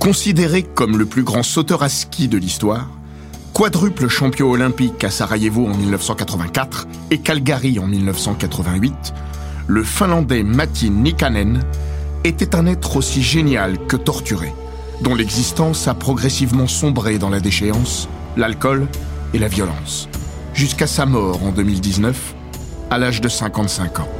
Considéré comme le plus grand sauteur à ski de l'histoire, quadruple champion olympique à Sarajevo en 1984 et Calgary en 1988, le Finlandais Matti Nikanen était un être aussi génial que torturé, dont l'existence a progressivement sombré dans la déchéance, l'alcool et la violence, jusqu'à sa mort en 2019, à l'âge de 55 ans.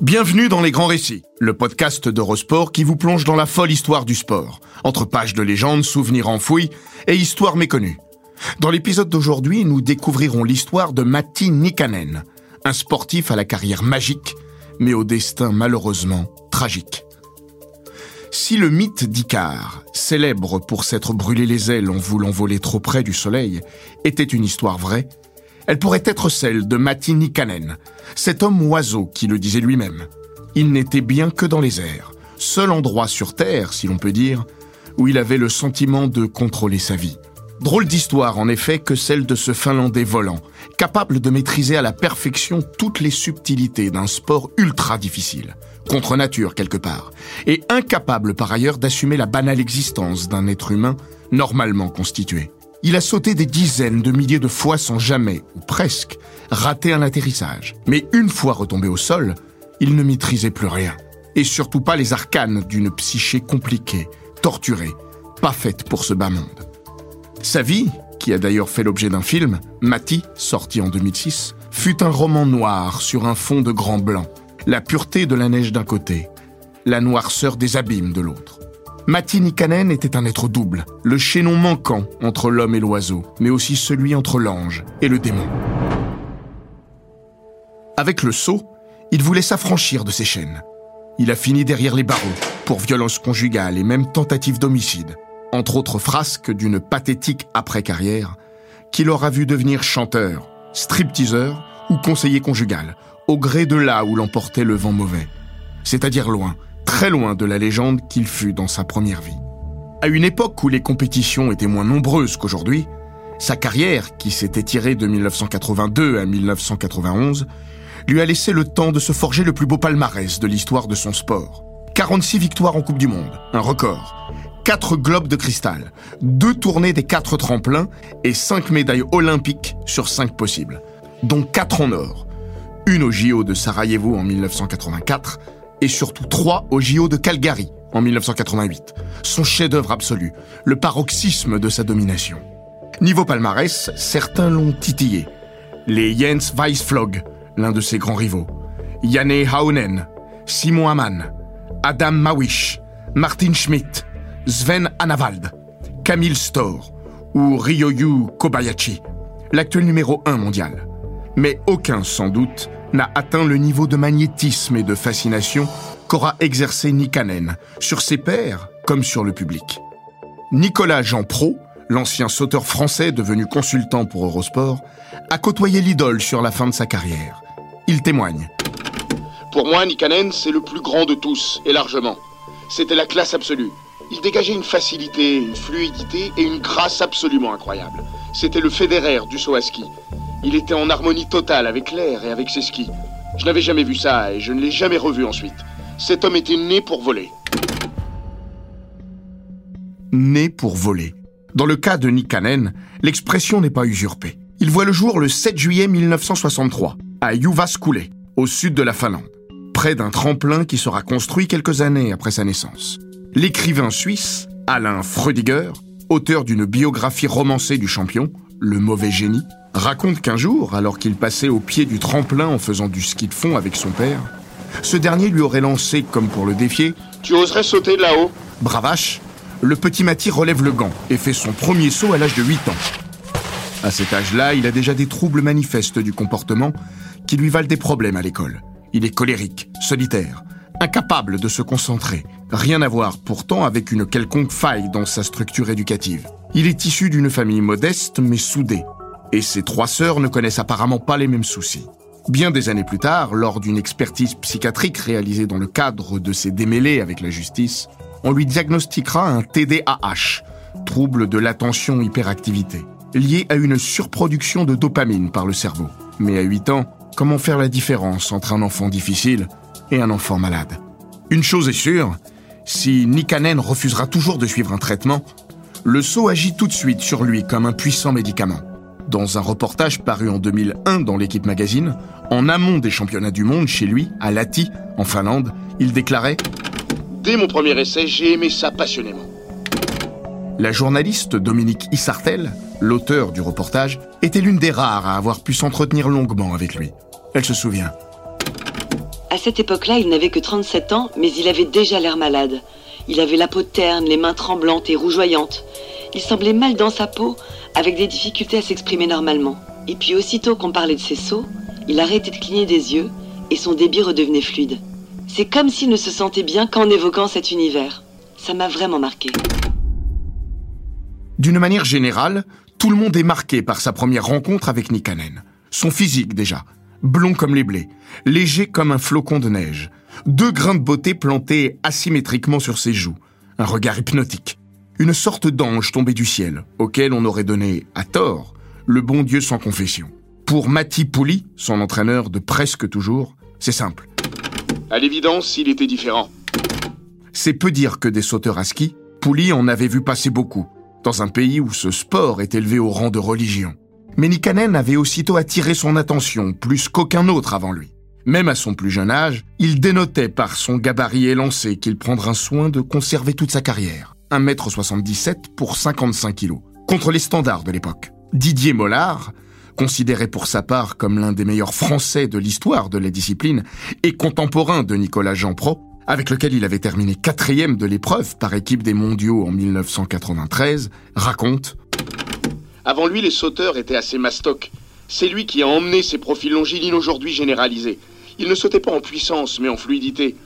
Bienvenue dans Les Grands Récits, le podcast d'Eurosport qui vous plonge dans la folle histoire du sport, entre pages de légendes, souvenirs enfouis et histoires méconnues. Dans l'épisode d'aujourd'hui, nous découvrirons l'histoire de Matti Nikanen, un sportif à la carrière magique, mais au destin malheureusement tragique. Si le mythe d'Icare, célèbre pour s'être brûlé les ailes en voulant voler trop près du soleil, était une histoire vraie, elle pourrait être celle de Matti Nikanen, cet homme oiseau qui le disait lui-même. Il n'était bien que dans les airs, seul endroit sur Terre, si l'on peut dire, où il avait le sentiment de contrôler sa vie. Drôle d'histoire, en effet, que celle de ce Finlandais volant, capable de maîtriser à la perfection toutes les subtilités d'un sport ultra difficile, contre nature quelque part, et incapable par ailleurs d'assumer la banale existence d'un être humain normalement constitué. Il a sauté des dizaines de milliers de fois sans jamais, ou presque, rater un atterrissage. Mais une fois retombé au sol, il ne maîtrisait plus rien. Et surtout pas les arcanes d'une psyché compliquée, torturée, pas faite pour ce bas monde. Sa vie, qui a d'ailleurs fait l'objet d'un film, Mati, sorti en 2006, fut un roman noir sur un fond de grand blanc. La pureté de la neige d'un côté, la noirceur des abîmes de l'autre. Matti Nikanen était un être double, le chaînon manquant entre l'homme et l'oiseau, mais aussi celui entre l'ange et le démon. Avec le sceau, il voulait s'affranchir de ses chaînes. Il a fini derrière les barreaux pour violence conjugale et même tentative d'homicide, entre autres frasques d'une pathétique après-carrière qui l'aura vu devenir chanteur, stripteaseur ou conseiller conjugal, au gré de là où l'emportait le vent mauvais, c'est-à-dire loin, très loin de la légende qu'il fut dans sa première vie. À une époque où les compétitions étaient moins nombreuses qu'aujourd'hui, sa carrière, qui s'était tirée de 1982 à 1991, lui a laissé le temps de se forger le plus beau palmarès de l'histoire de son sport. 46 victoires en Coupe du Monde, un record. 4 globes de cristal, 2 tournées des 4 tremplins et 5 médailles olympiques sur 5 possibles, dont 4 en or. Une au JO de Sarajevo en 1984, et surtout trois au JO de Calgary en 1988. Son chef-d'œuvre absolu, le paroxysme de sa domination. Niveau palmarès, certains l'ont titillé. Les Jens Weissflog, l'un de ses grands rivaux, Janne Haunen, Simon Hamann, Adam Mawish, Martin Schmidt, Sven Anavald, Camille Storr ou Ryoyu Kobayashi, l'actuel numéro 1 mondial. Mais aucun, sans doute, n'a atteint le niveau de magnétisme et de fascination qu'aura exercé Nikanen, sur ses pairs comme sur le public. Nicolas Jean Pro, l'ancien sauteur français devenu consultant pour Eurosport, a côtoyé l'idole sur la fin de sa carrière. Il témoigne. Pour moi, Nikanen, c'est le plus grand de tous, et largement. C'était la classe absolue. Il dégageait une facilité, une fluidité et une grâce absolument incroyables. C'était le fédéraire du saut à ski. Il était en harmonie totale avec l'air et avec ses skis. Je n'avais jamais vu ça et je ne l'ai jamais revu ensuite. Cet homme était né pour voler. Né pour voler. Dans le cas de Nikanen, l'expression n'est pas usurpée. Il voit le jour le 7 juillet 1963, à Jyväskylä, au sud de la Finlande, près d'un tremplin qui sera construit quelques années après sa naissance. L'écrivain suisse Alain Freudiger, auteur d'une biographie romancée du champion, Le mauvais génie, raconte qu'un jour, alors qu'il passait au pied du tremplin en faisant du ski de fond avec son père, ce dernier lui aurait lancé, comme pour le défier, Tu oserais sauter de là-haut Bravache, le petit Mati relève le gant et fait son premier saut à l'âge de 8 ans. À cet âge-là, il a déjà des troubles manifestes du comportement qui lui valent des problèmes à l'école. Il est colérique, solitaire, incapable de se concentrer. Rien à voir pourtant avec une quelconque faille dans sa structure éducative. Il est issu d'une famille modeste mais soudée. Et ses trois sœurs ne connaissent apparemment pas les mêmes soucis. Bien des années plus tard, lors d'une expertise psychiatrique réalisée dans le cadre de ses démêlés avec la justice, on lui diagnostiquera un TDAH, trouble de l'attention-hyperactivité lié à une surproduction de dopamine par le cerveau. Mais à 8 ans, comment faire la différence entre un enfant difficile et un enfant malade? Une chose est sûre, si Nikanen refusera toujours de suivre un traitement, le SO agit tout de suite sur lui comme un puissant médicament. Dans un reportage paru en 2001 dans l'équipe magazine, en amont des championnats du monde chez lui, à Lati, en Finlande, il déclarait Dès mon premier essai, j'ai aimé ça passionnément. La journaliste Dominique Issartel, l'auteur du reportage, était l'une des rares à avoir pu s'entretenir longuement avec lui. Elle se souvient. À cette époque-là, il n'avait que 37 ans, mais il avait déjà l'air malade. Il avait la peau terne, les mains tremblantes et rougeoyantes. Il semblait mal dans sa peau, avec des difficultés à s'exprimer normalement. Et puis aussitôt qu'on parlait de ses sauts, il arrêtait de cligner des yeux et son débit redevenait fluide. C'est comme s'il ne se sentait bien qu'en évoquant cet univers. Ça m'a vraiment marqué. D'une manière générale, tout le monde est marqué par sa première rencontre avec Nikanen. Son physique déjà, blond comme les blés, léger comme un flocon de neige, deux grains de beauté plantés asymétriquement sur ses joues, un regard hypnotique, une sorte d'ange tombé du ciel, auquel on aurait donné, à tort, le bon Dieu sans confession. Pour Mati Pouli, son entraîneur de presque toujours, c'est simple. À l'évidence, il était différent. C'est peu dire que des sauteurs à ski, Pouli en avait vu passer beaucoup, dans un pays où ce sport est élevé au rang de religion. Mais Nikanen avait aussitôt attiré son attention, plus qu'aucun autre avant lui. Même à son plus jeune âge, il dénotait par son gabarit élancé qu'il prendra soin de conserver toute sa carrière. 1m77 pour 55 kg, contre les standards de l'époque. Didier Mollard, considéré pour sa part comme l'un des meilleurs Français de l'histoire de la discipline et contemporain de Nicolas Jean Pro, avec lequel il avait terminé quatrième de l'épreuve par équipe des mondiaux en 1993, raconte Avant lui, les sauteurs étaient assez mastoc. C'est lui qui a emmené ces profils longilines aujourd'hui généralisés. Il ne sautait pas en puissance, mais en fluidité.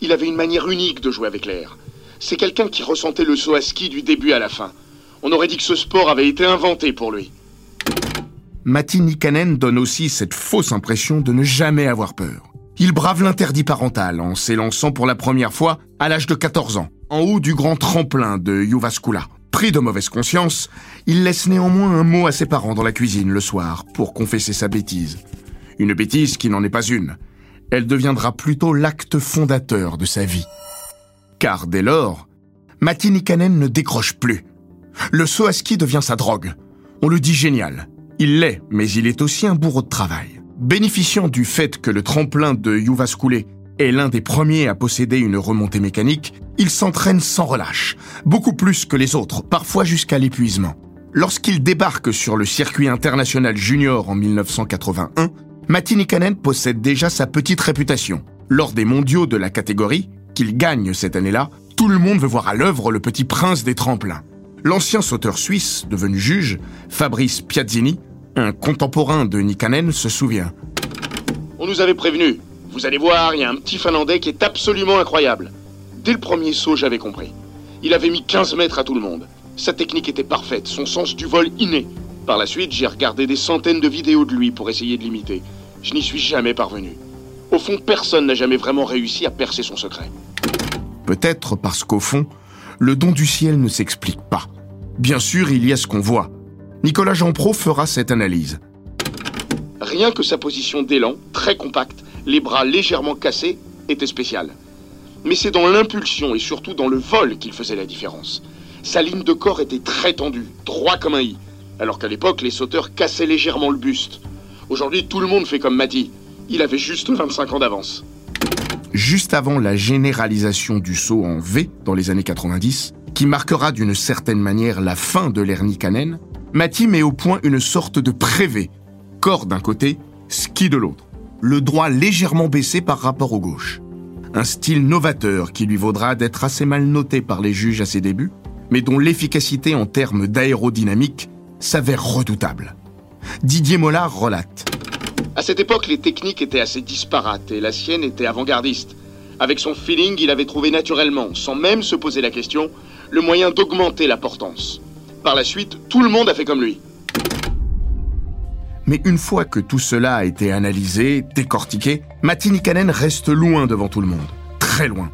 Il avait une manière unique de jouer avec l'air. C'est quelqu'un qui ressentait le saut à ski du début à la fin. On aurait dit que ce sport avait été inventé pour lui. Matti Nikanen donne aussi cette fausse impression de ne jamais avoir peur. Il brave l'interdit parental en s'élançant pour la première fois à l'âge de 14 ans, en haut du grand tremplin de Jyväskylä. Pris de mauvaise conscience, il laisse néanmoins un mot à ses parents dans la cuisine le soir pour confesser sa bêtise. Une bêtise qui n'en est pas une. Elle deviendra plutôt l'acte fondateur de sa vie. Car dès lors, Matti Nikanen ne décroche plus. Le saut à ski devient sa drogue. On le dit génial. Il l'est, mais il est aussi un bourreau de travail. Bénéficiant du fait que le tremplin de Jyväskylä est l'un des premiers à posséder une remontée mécanique, il s'entraîne sans relâche, beaucoup plus que les autres, parfois jusqu'à l'épuisement. Lorsqu'il débarque sur le circuit international junior en 1981, Matti Nikanen possède déjà sa petite réputation. Lors des mondiaux de la catégorie, qu'il gagne cette année-là, tout le monde veut voir à l'œuvre le petit prince des tremplins. L'ancien sauteur suisse, devenu juge, Fabrice Piazzini, un contemporain de Nikanen se souvient. On nous avait prévenu. Vous allez voir, il y a un petit Finlandais qui est absolument incroyable. Dès le premier saut, j'avais compris. Il avait mis 15 mètres à tout le monde. Sa technique était parfaite, son sens du vol inné. Par la suite, j'ai regardé des centaines de vidéos de lui pour essayer de l'imiter. Je n'y suis jamais parvenu. Au fond, personne n'a jamais vraiment réussi à percer son secret. Peut-être parce qu'au fond, le don du ciel ne s'explique pas. Bien sûr, il y a ce qu'on voit, Nicolas Jean-Pro fera cette analyse. Rien que sa position d'élan, très compacte, les bras légèrement cassés, était spéciale. Mais c'est dans l'impulsion et surtout dans le vol qu'il faisait la différence. Sa ligne de corps était très tendue, droit comme un i, alors qu'à l'époque, les sauteurs cassaient légèrement le buste. Aujourd'hui, tout le monde fait comme Mati. Il avait juste 25 ans d'avance. Juste avant la généralisation du saut en V dans les années 90, qui marquera d'une certaine manière la fin de l'ère Nikanen, Mati met au point une sorte de prévé, corps d'un côté, ski de l'autre, le droit légèrement baissé par rapport au gauche. Un style novateur qui lui vaudra d'être assez mal noté par les juges à ses débuts, mais dont l'efficacité en termes d'aérodynamique s'avère redoutable. Didier Mollard relate. À cette époque, les techniques étaient assez disparates et la sienne était avant-gardiste. Avec son feeling, il avait trouvé naturellement, sans même se poser la question, le moyen d'augmenter la portance. Par la suite, tout le monde a fait comme lui. Mais une fois que tout cela a été analysé, décortiqué, Nikanen reste loin devant tout le monde. Très loin.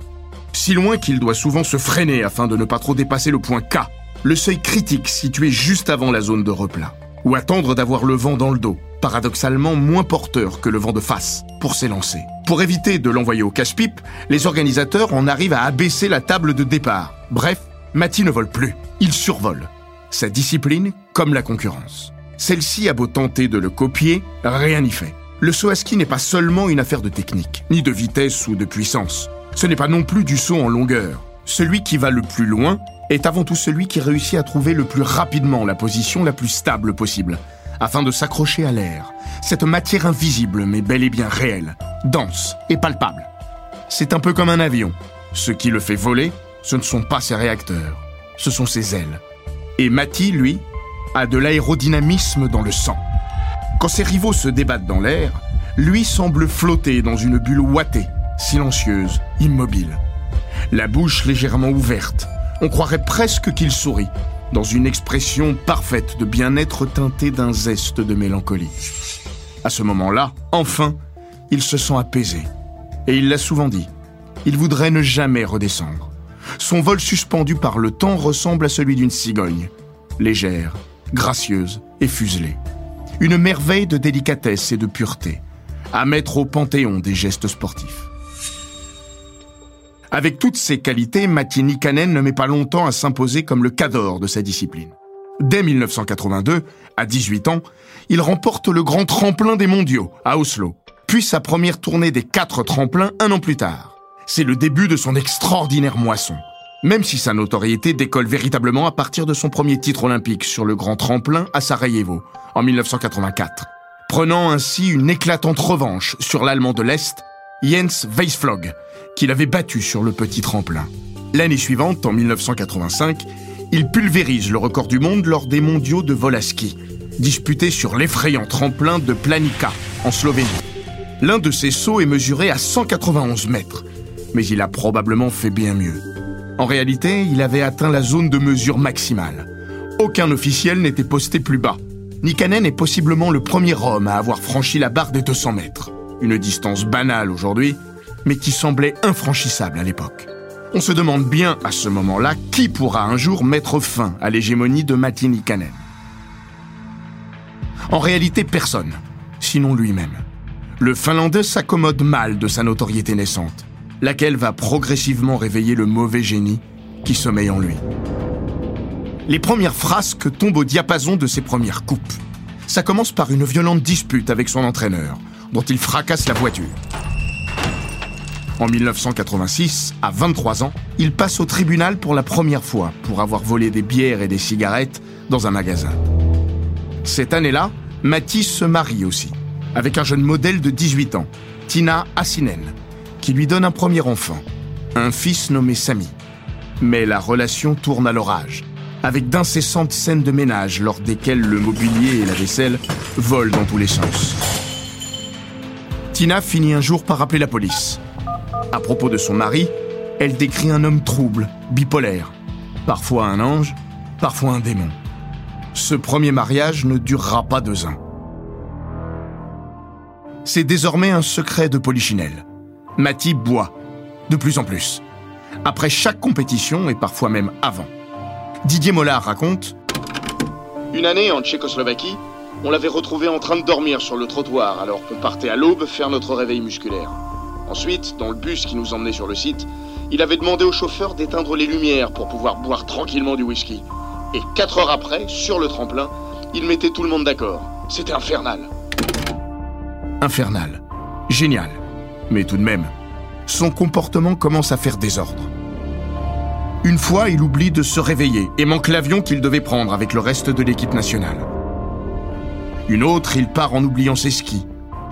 Si loin qu'il doit souvent se freiner afin de ne pas trop dépasser le point K, le seuil critique situé juste avant la zone de replat. Ou attendre d'avoir le vent dans le dos, paradoxalement moins porteur que le vent de face, pour s'élancer. Pour éviter de l'envoyer au cache-pipe, les organisateurs en arrivent à abaisser la table de départ. Bref, Mati ne vole plus, il survole. Sa discipline comme la concurrence. Celle-ci a beau tenter de le copier, rien n'y fait. Le saut à ski n'est pas seulement une affaire de technique, ni de vitesse ou de puissance. Ce n'est pas non plus du saut en longueur. Celui qui va le plus loin est avant tout celui qui réussit à trouver le plus rapidement la position la plus stable possible, afin de s'accrocher à l'air, cette matière invisible mais bel et bien réelle, dense et palpable. C'est un peu comme un avion. Ce qui le fait voler, ce ne sont pas ses réacteurs, ce sont ses ailes. Et Mati, lui, a de l'aérodynamisme dans le sang. Quand ses rivaux se débattent dans l'air, lui semble flotter dans une bulle ouatée, silencieuse, immobile. La bouche légèrement ouverte, on croirait presque qu'il sourit, dans une expression parfaite de bien-être teintée d'un zeste de mélancolie. À ce moment-là, enfin, il se sent apaisé. Et il l'a souvent dit, il voudrait ne jamais redescendre. Son vol suspendu par le temps ressemble à celui d'une cigogne, légère, gracieuse et fuselée. Une merveille de délicatesse et de pureté, à mettre au panthéon des gestes sportifs. Avec toutes ces qualités, Matti Nikanen ne met pas longtemps à s'imposer comme le cador de sa discipline. Dès 1982, à 18 ans, il remporte le grand tremplin des mondiaux à Oslo, puis sa première tournée des quatre tremplins un an plus tard. C'est le début de son extraordinaire moisson même si sa notoriété décolle véritablement à partir de son premier titre olympique sur le grand tremplin à Sarajevo, en 1984, prenant ainsi une éclatante revanche sur l'Allemand de l'Est, Jens Weisflog, qu'il avait battu sur le petit tremplin. L'année suivante, en 1985, il pulvérise le record du monde lors des mondiaux de vol disputés sur l'effrayant tremplin de Planica, en Slovénie. L'un de ses sauts est mesuré à 191 mètres, mais il a probablement fait bien mieux. En réalité, il avait atteint la zone de mesure maximale. Aucun officiel n'était posté plus bas. Nikanen est possiblement le premier homme à avoir franchi la barre des 200 mètres. Une distance banale aujourd'hui, mais qui semblait infranchissable à l'époque. On se demande bien à ce moment-là qui pourra un jour mettre fin à l'hégémonie de Matti Nikanen. En réalité, personne, sinon lui-même. Le Finlandais s'accommode mal de sa notoriété naissante laquelle va progressivement réveiller le mauvais génie qui sommeille en lui. Les premières frasques tombent au diapason de ses premières coupes. Ça commence par une violente dispute avec son entraîneur, dont il fracasse la voiture. En 1986, à 23 ans, il passe au tribunal pour la première fois pour avoir volé des bières et des cigarettes dans un magasin. Cette année-là, Mathis se marie aussi, avec un jeune modèle de 18 ans, Tina Assinen, qui lui donne un premier enfant, un fils nommé Samy. Mais la relation tourne à l'orage, avec d'incessantes scènes de ménage lors desquelles le mobilier et la vaisselle volent dans tous les sens. Tina finit un jour par appeler la police. À propos de son mari, elle décrit un homme trouble, bipolaire, parfois un ange, parfois un démon. Ce premier mariage ne durera pas deux ans. C'est désormais un secret de Polichinelle. Mati boit, de plus en plus, après chaque compétition et parfois même avant. Didier Mollard raconte Une année en Tchécoslovaquie, on l'avait retrouvé en train de dormir sur le trottoir alors qu'on partait à l'aube faire notre réveil musculaire. Ensuite, dans le bus qui nous emmenait sur le site, il avait demandé au chauffeur d'éteindre les lumières pour pouvoir boire tranquillement du whisky. Et quatre heures après, sur le tremplin, il mettait tout le monde d'accord. C'était infernal. Infernal. Génial. Mais tout de même, son comportement commence à faire désordre. Une fois, il oublie de se réveiller et manque l'avion qu'il devait prendre avec le reste de l'équipe nationale. Une autre, il part en oubliant ses skis.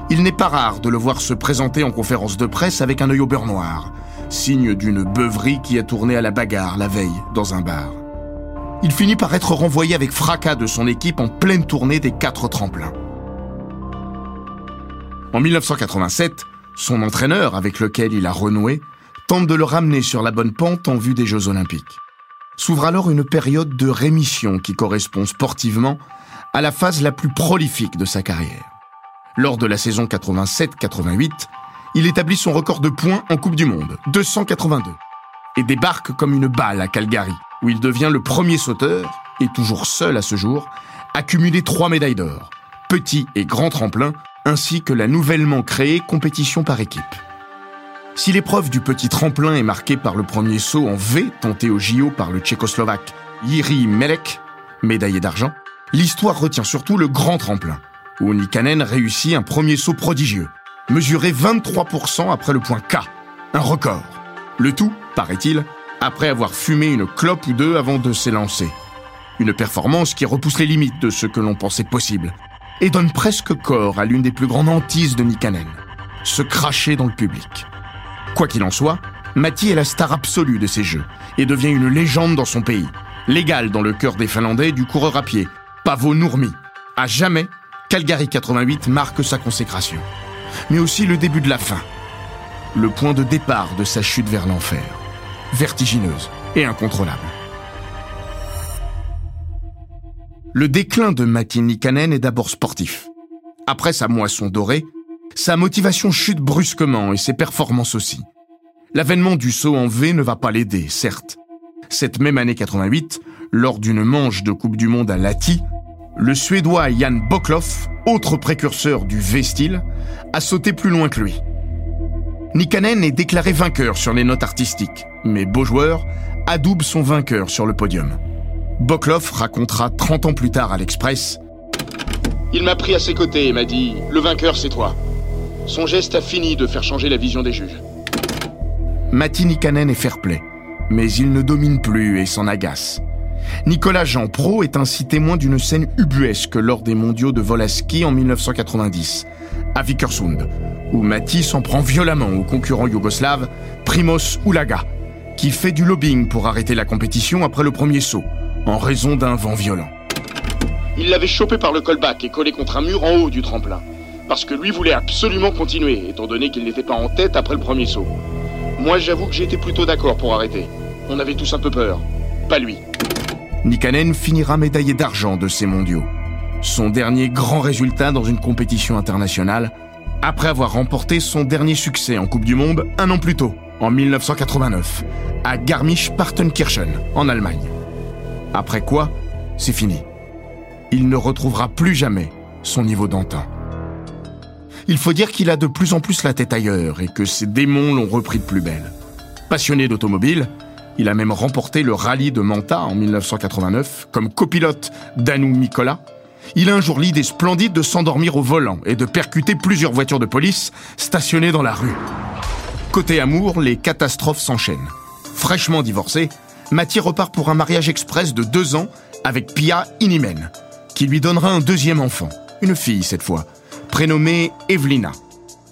Il n'est pas rare de le voir se présenter en conférence de presse avec un œil au beurre noir, signe d'une beuverie qui a tourné à la bagarre la veille dans un bar. Il finit par être renvoyé avec fracas de son équipe en pleine tournée des quatre tremplins. En 1987, son entraîneur, avec lequel il a renoué, tente de le ramener sur la bonne pente en vue des Jeux olympiques. S'ouvre alors une période de rémission qui correspond sportivement à la phase la plus prolifique de sa carrière. Lors de la saison 87-88, il établit son record de points en Coupe du Monde, 282, et débarque comme une balle à Calgary, où il devient le premier sauteur, et toujours seul à ce jour, à cumuler trois médailles d'or, petit et grand tremplin, ainsi que la nouvellement créée compétition par équipe. Si l'épreuve du petit tremplin est marquée par le premier saut en V tenté au JO par le tchécoslovaque Yiri Melek, médaillé d'argent, l'histoire retient surtout le grand tremplin, où Nikanen réussit un premier saut prodigieux, mesuré 23% après le point K, un record. Le tout, paraît-il, après avoir fumé une clope ou deux avant de s'élancer. Une performance qui repousse les limites de ce que l'on pensait possible, et donne presque corps à l'une des plus grandes hantises de Nikanen, se cracher dans le public. Quoi qu'il en soit, Matti est la star absolue de ces Jeux et devient une légende dans son pays, l'égal dans le cœur des Finlandais du coureur à pied, Pavo Nurmi. À jamais, Calgary 88 marque sa consécration, mais aussi le début de la fin, le point de départ de sa chute vers l'enfer, vertigineuse et incontrôlable. Le déclin de Matti Nikanen est d'abord sportif. Après sa moisson dorée, sa motivation chute brusquement et ses performances aussi. L'avènement du saut en V ne va pas l'aider, certes. Cette même année 88, lors d'une manche de Coupe du Monde à Lati, le Suédois Jan Bokloff, autre précurseur du V-style, a sauté plus loin que lui. Nikanen est déclaré vainqueur sur les notes artistiques, mais beau joueur adoube son vainqueur sur le podium. Bokloff racontera 30 ans plus tard à l'Express Il m'a pris à ses côtés et m'a dit Le vainqueur, c'est toi. Son geste a fini de faire changer la vision des juges. Matti Nikanen est fair-play, mais il ne domine plus et s'en agace. Nicolas Jean Pro est ainsi témoin d'une scène ubuesque lors des mondiaux de vol à ski en 1990, à Vikersund, où Matti s'en prend violemment au concurrent yougoslave Primoz Ulaga, qui fait du lobbying pour arrêter la compétition après le premier saut, en raison d'un vent violent. Il l'avait chopé par le callback et collé contre un mur en haut du tremplin. Parce que lui voulait absolument continuer, étant donné qu'il n'était pas en tête après le premier saut. Moi, j'avoue que j'étais plutôt d'accord pour arrêter. On avait tous un peu peur. Pas lui. Nikanen finira médaillé d'argent de ces mondiaux. Son dernier grand résultat dans une compétition internationale, après avoir remporté son dernier succès en Coupe du Monde un an plus tôt, en 1989, à Garmisch-Partenkirchen, en Allemagne. Après quoi, c'est fini. Il ne retrouvera plus jamais son niveau d'antan. Il faut dire qu'il a de plus en plus la tête ailleurs et que ses démons l'ont repris de plus belle. Passionné d'automobile, il a même remporté le rallye de Manta en 1989 comme copilote d'Anou Mikola. Il a un jour l'idée splendide de s'endormir au volant et de percuter plusieurs voitures de police stationnées dans la rue. Côté amour, les catastrophes s'enchaînent. Fraîchement divorcé, Mathieu repart pour un mariage express de deux ans avec Pia Inimen, qui lui donnera un deuxième enfant, une fille cette fois, prénommée Evelina.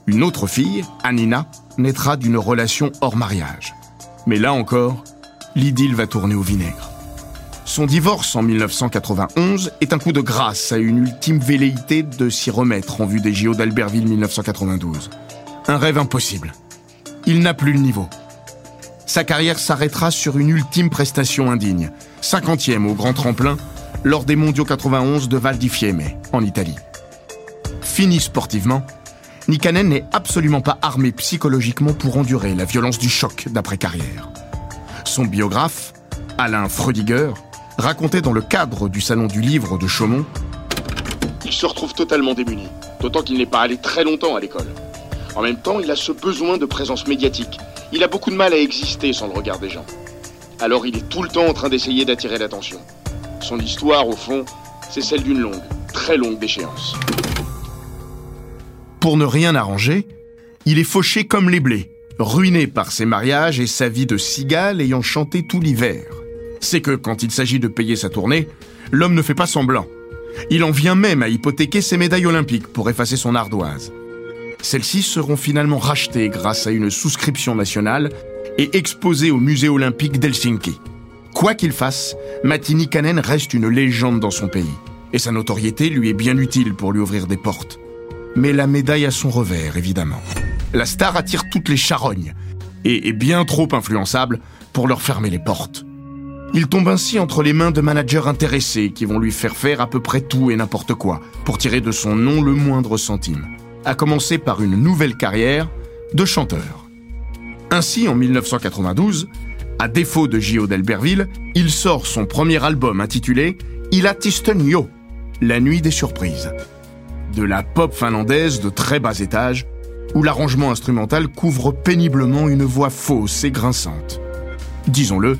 Une autre fille, Anina, naîtra d'une relation hors mariage. Mais là encore, l'idylle va tourner au vinaigre. Son divorce en 1991 est un coup de grâce à une ultime velléité de s'y remettre en vue des JO d'Albertville 1992. Un rêve impossible. Il n'a plus le niveau. Sa carrière s'arrêtera sur une ultime prestation indigne, 50e au grand tremplin, lors des mondiaux 91 de Val di Fiemme, en Italie. Fini sportivement, Nikanen n'est absolument pas armé psychologiquement pour endurer la violence du choc d'après-carrière. Son biographe, Alain Freudiger, racontait dans le cadre du Salon du Livre de Chaumont Il se retrouve totalement démuni, d'autant qu'il n'est pas allé très longtemps à l'école. En même temps, il a ce besoin de présence médiatique. Il a beaucoup de mal à exister sans le regard des gens. Alors il est tout le temps en train d'essayer d'attirer l'attention. Son histoire, au fond, c'est celle d'une longue, très longue déchéance. Pour ne rien arranger, il est fauché comme les blés, ruiné par ses mariages et sa vie de cigale ayant chanté tout l'hiver. C'est que quand il s'agit de payer sa tournée, l'homme ne fait pas semblant. Il en vient même à hypothéquer ses médailles olympiques pour effacer son ardoise. Celles-ci seront finalement rachetées grâce à une souscription nationale et exposées au musée olympique d'Helsinki. Quoi qu'il fasse, Matti Nikanen reste une légende dans son pays, et sa notoriété lui est bien utile pour lui ouvrir des portes. Mais la médaille a son revers, évidemment. La star attire toutes les charognes, et est bien trop influençable pour leur fermer les portes. Il tombe ainsi entre les mains de managers intéressés qui vont lui faire faire à peu près tout et n'importe quoi pour tirer de son nom le moindre centime, à commencer par une nouvelle carrière de chanteur. Ainsi, en 1992, à défaut de Gio d'Albertville, il sort son premier album intitulé Il Yo, La nuit des surprises. De la pop finlandaise de très bas étage, où l'arrangement instrumental couvre péniblement une voix fausse et grinçante. Disons-le,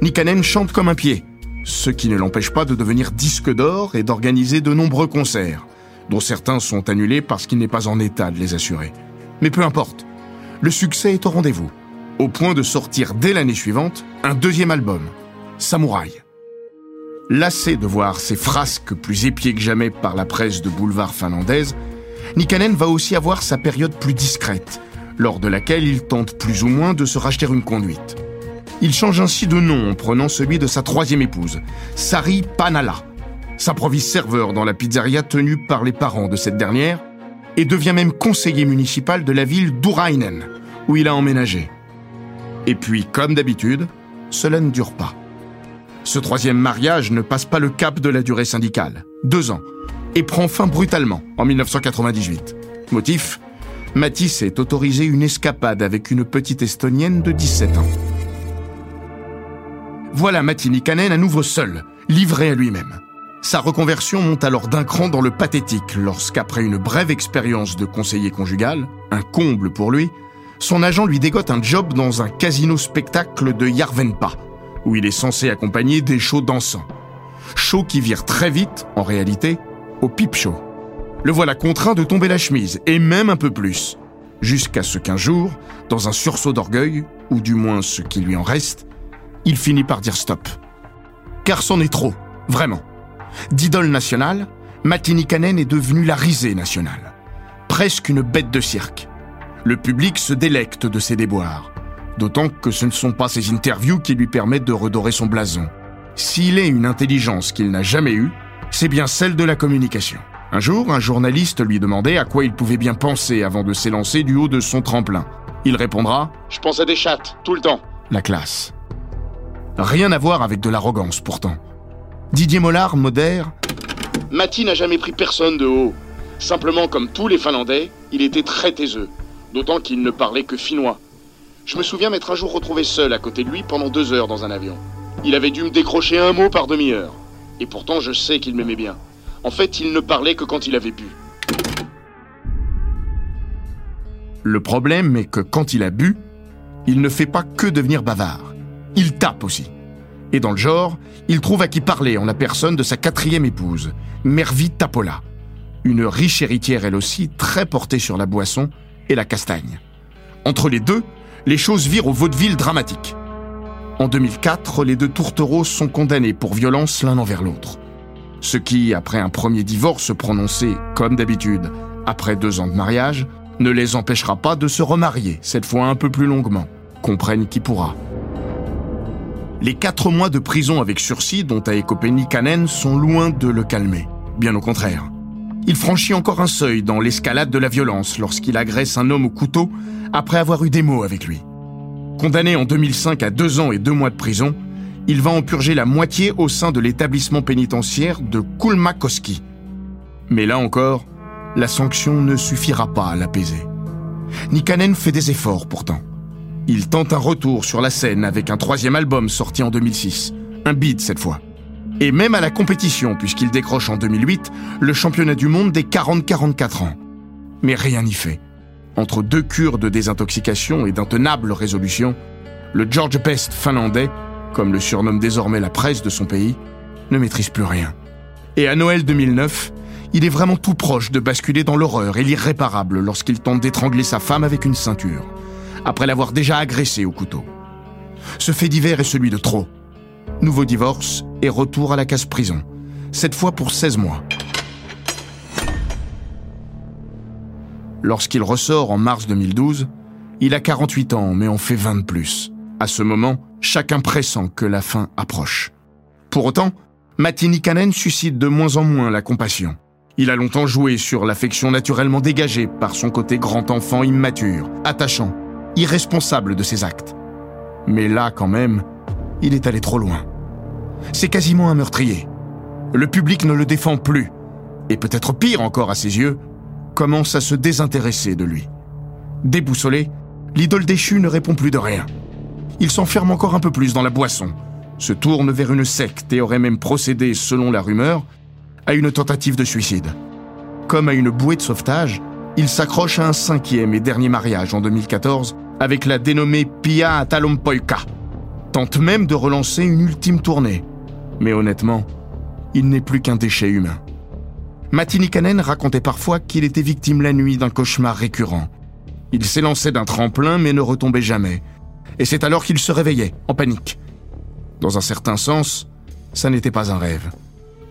Nikanen chante comme un pied, ce qui ne l'empêche pas de devenir disque d'or et d'organiser de nombreux concerts, dont certains sont annulés parce qu'il n'est pas en état de les assurer. Mais peu importe, le succès est au rendez-vous au point de sortir dès l'année suivante un deuxième album, Samouraï. Lassé de voir ses frasques plus épiées que jamais par la presse de boulevard finlandaise, Nikanen va aussi avoir sa période plus discrète, lors de laquelle il tente plus ou moins de se racheter une conduite. Il change ainsi de nom en prenant celui de sa troisième épouse, Sari Panala, s'improvise serveur dans la pizzeria tenue par les parents de cette dernière et devient même conseiller municipal de la ville d'Urainen, où il a emménagé. Et puis, comme d'habitude, cela ne dure pas. Ce troisième mariage ne passe pas le cap de la durée syndicale, deux ans, et prend fin brutalement en 1998. Motif Matisse est autorisé une escapade avec une petite estonienne de 17 ans. Voilà Matti Nikanen à nouveau seul, livré à lui-même. Sa reconversion monte alors d'un cran dans le pathétique lorsqu'après une brève expérience de conseiller conjugal, un comble pour lui, son agent lui dégote un job dans un casino spectacle de Yarvenpa, où il est censé accompagner des shows dansants. Shows qui virent très vite, en réalité, au pipe show. Le voilà contraint de tomber la chemise, et même un peu plus. Jusqu'à ce qu'un jour, dans un sursaut d'orgueil, ou du moins ce qui lui en reste, il finit par dire stop. Car c'en est trop, vraiment. D'idole nationale, Matini Kanen est devenu la risée nationale. Presque une bête de cirque le public se délecte de ses déboires. D'autant que ce ne sont pas ses interviews qui lui permettent de redorer son blason. S'il est une intelligence qu'il n'a jamais eue, c'est bien celle de la communication. Un jour, un journaliste lui demandait à quoi il pouvait bien penser avant de s'élancer du haut de son tremplin. Il répondra ⁇ Je pense à des chattes, tout le temps ⁇ La classe. Rien à voir avec de l'arrogance pourtant. Didier Mollard modère ⁇ Mati n'a jamais pris personne de haut. Simplement, comme tous les Finlandais, il était très taiseux d'autant qu'il ne parlait que finnois. Je me souviens m'être un jour retrouvé seul à côté de lui pendant deux heures dans un avion. Il avait dû me décrocher un mot par demi-heure. Et pourtant, je sais qu'il m'aimait bien. En fait, il ne parlait que quand il avait bu. Le problème est que quand il a bu, il ne fait pas que devenir bavard. Il tape aussi. Et dans le genre, il trouve à qui parler en la personne de sa quatrième épouse, Mervi Tapola. Une riche héritière elle aussi, très portée sur la boisson, et la castagne. Entre les deux, les choses virent au vaudeville dramatique. En 2004, les deux tourtereaux sont condamnés pour violence l'un envers l'autre. Ce qui, après un premier divorce prononcé, comme d'habitude, après deux ans de mariage, ne les empêchera pas de se remarier, cette fois un peu plus longuement. Comprenne qui pourra. Les quatre mois de prison avec sursis dont a écopé Nikanen sont loin de le calmer. Bien au contraire il franchit encore un seuil dans l'escalade de la violence lorsqu'il agresse un homme au couteau après avoir eu des mots avec lui. Condamné en 2005 à deux ans et deux mois de prison, il va en purger la moitié au sein de l'établissement pénitentiaire de Kulmakoski. Mais là encore, la sanction ne suffira pas à l'apaiser. Nikanen fait des efforts pourtant. Il tente un retour sur la scène avec un troisième album sorti en 2006, un beat cette fois et même à la compétition, puisqu'il décroche en 2008 le championnat du monde des 40-44 ans. Mais rien n'y fait. Entre deux cures de désintoxication et d'intenables résolutions, le George Best finlandais, comme le surnomme désormais la presse de son pays, ne maîtrise plus rien. Et à Noël 2009, il est vraiment tout proche de basculer dans l'horreur et l'irréparable lorsqu'il tente d'étrangler sa femme avec une ceinture. après l'avoir déjà agressé au couteau. Ce fait divers est celui de trop. Nouveau divorce et retour à la case prison, cette fois pour 16 mois. Lorsqu'il ressort en mars 2012, il a 48 ans, mais en fait 20 de plus. À ce moment, chacun pressent que la fin approche. Pour autant, Matti Nikanen suscite de moins en moins la compassion. Il a longtemps joué sur l'affection naturellement dégagée par son côté grand enfant immature, attachant, irresponsable de ses actes. Mais là, quand même, il est allé trop loin. C'est quasiment un meurtrier. Le public ne le défend plus, et peut-être pire encore à ses yeux, commence à se désintéresser de lui. Déboussolé, l'idole déchue ne répond plus de rien. Il s'enferme encore un peu plus dans la boisson, se tourne vers une secte et aurait même procédé, selon la rumeur, à une tentative de suicide. Comme à une bouée de sauvetage, il s'accroche à un cinquième et dernier mariage en 2014 avec la dénommée Pia Atalompoika. Tente même de relancer une ultime tournée. Mais honnêtement, il n'est plus qu'un déchet humain. Matti Kanen racontait parfois qu'il était victime la nuit d'un cauchemar récurrent. Il s'élançait d'un tremplin mais ne retombait jamais. Et c'est alors qu'il se réveillait, en panique. Dans un certain sens, ça n'était pas un rêve.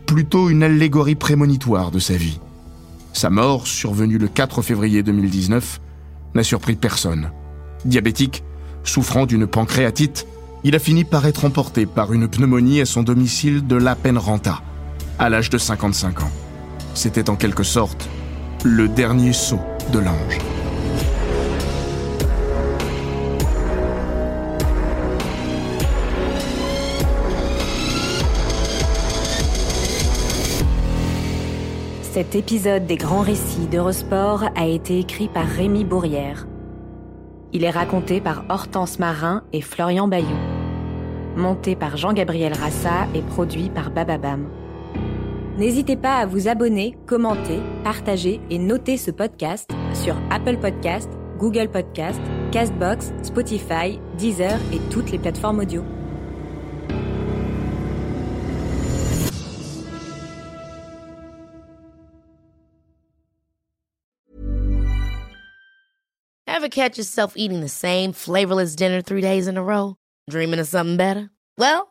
Plutôt une allégorie prémonitoire de sa vie. Sa mort, survenue le 4 février 2019, n'a surpris personne. Diabétique, souffrant d'une pancréatite, il a fini par être emporté par une pneumonie à son domicile de La Renta, à l'âge de 55 ans. C'était en quelque sorte le dernier saut de l'ange. Cet épisode des grands récits d'Eurosport a été écrit par Rémi Bourrière. Il est raconté par Hortense Marin et Florian Bayou. Monté par Jean-Gabriel Rassa et produit par Bababam. N'hésitez pas à vous abonner, commenter, partager et noter ce podcast sur Apple Podcast, Google Podcast, Castbox, Spotify, Deezer et toutes les plateformes audio. Ever catch yourself eating the same flavorless dinner three days in a row? Dreaming of something better? Well,